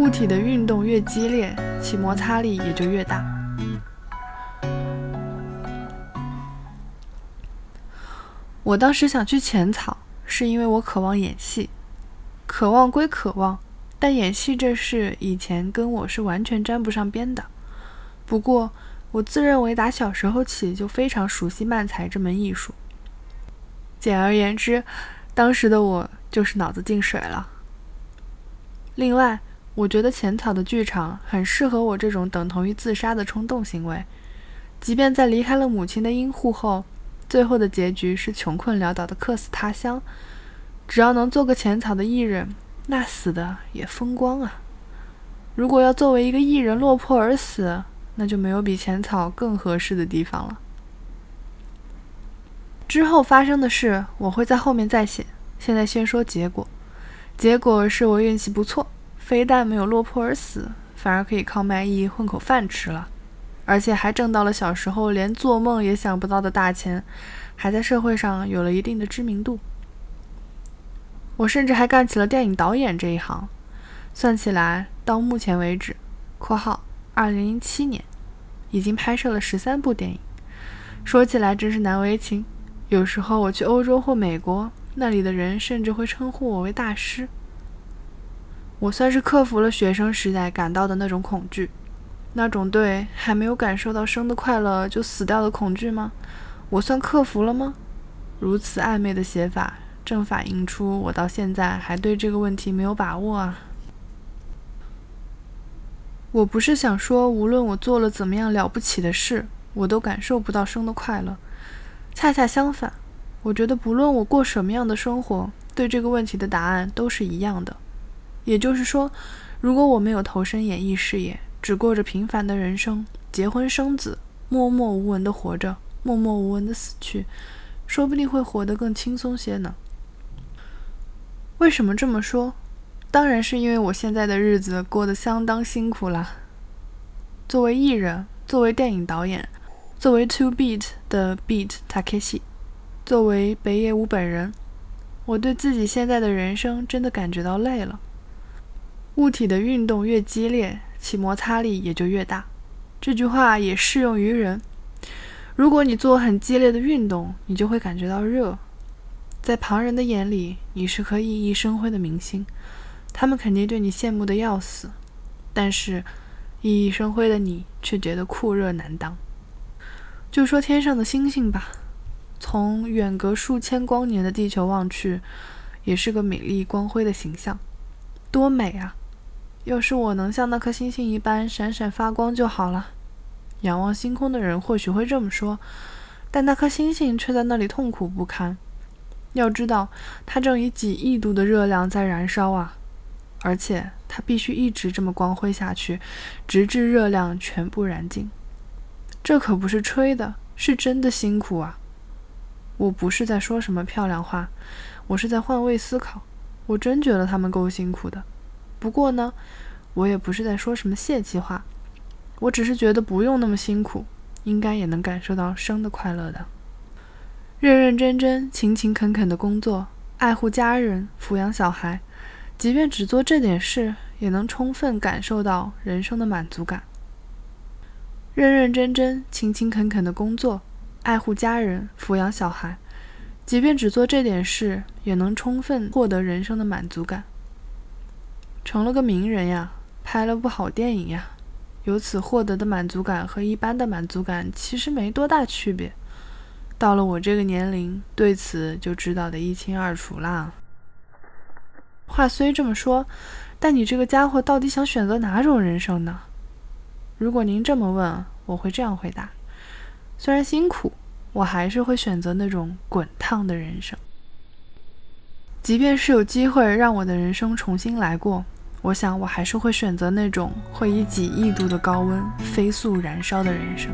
物体的运动越激烈，其摩擦力也就越大。我当时想去浅草，是因为我渴望演戏。渴望归渴望，但演戏这事以前跟我是完全沾不上边的。不过，我自认为打小时候起就非常熟悉漫才这门艺术。简而言之，当时的我就是脑子进水了。另外，我觉得浅草的剧场很适合我这种等同于自杀的冲动行为。即便在离开了母亲的阴户后，最后的结局是穷困潦倒的客死他乡。只要能做个浅草的艺人，那死的也风光啊！如果要作为一个艺人落魄而死，那就没有比浅草更合适的地方了。之后发生的事，我会在后面再写。现在先说结果。结果是我运气不错，非但没有落魄而死，反而可以靠卖艺混口饭吃了，而且还挣到了小时候连做梦也想不到的大钱，还在社会上有了一定的知名度。我甚至还干起了电影导演这一行，算起来，到目前为止（括号二零零七年）已经拍摄了十三部电影。说起来真是难为情，有时候我去欧洲或美国，那里的人甚至会称呼我为大师。我算是克服了学生时代感到的那种恐惧，那种对还没有感受到生的快乐就死掉的恐惧吗？我算克服了吗？如此暧昧的写法。正反映出我到现在还对这个问题没有把握啊！我不是想说，无论我做了怎么样了不起的事，我都感受不到生的快乐。恰恰相反，我觉得不论我过什么样的生活，对这个问题的答案都是一样的。也就是说，如果我没有投身演艺事业，只过着平凡的人生，结婚生子，默默无闻的活着，默默无闻的死去，说不定会活得更轻松些呢。为什么这么说？当然是因为我现在的日子过得相当辛苦啦。作为艺人，作为电影导演，作为 Two Beat 的 Beat Takeshi，作为北野武本人，我对自己现在的人生真的感觉到累了。物体的运动越激烈，其摩擦力也就越大。这句话也适用于人。如果你做很激烈的运动，你就会感觉到热。在旁人的眼里，你是颗熠熠生辉的明星，他们肯定对你羡慕的要死。但是，熠熠生辉的你却觉得酷热难当。就说天上的星星吧，从远隔数千光年的地球望去，也是个美丽光辉的形象，多美啊！要是我能像那颗星星一般闪闪发光就好了。仰望星空的人或许会这么说，但那颗星星却在那里痛苦不堪。要知道，它正以几亿度的热量在燃烧啊！而且它必须一直这么光辉下去，直至热量全部燃尽。这可不是吹的，是真的辛苦啊！我不是在说什么漂亮话，我是在换位思考。我真觉得他们够辛苦的。不过呢，我也不是在说什么泄气话，我只是觉得不用那么辛苦，应该也能感受到生的快乐的。认认真真、勤勤恳恳的工作，爱护家人，抚养小孩，即便只做这点事，也能充分感受到人生的满足感。认认真真、勤勤恳恳的工作，爱护家人，抚养小孩，即便只做这点事，也能充分获得人生的满足感。成了个名人呀，拍了部好电影呀，由此获得的满足感和一般的满足感其实没多大区别。到了我这个年龄，对此就知道的一清二楚啦。话虽这么说，但你这个家伙到底想选择哪种人生呢？如果您这么问，我会这样回答：虽然辛苦，我还是会选择那种滚烫的人生。即便是有机会让我的人生重新来过，我想我还是会选择那种会以几亿度的高温飞速燃烧的人生。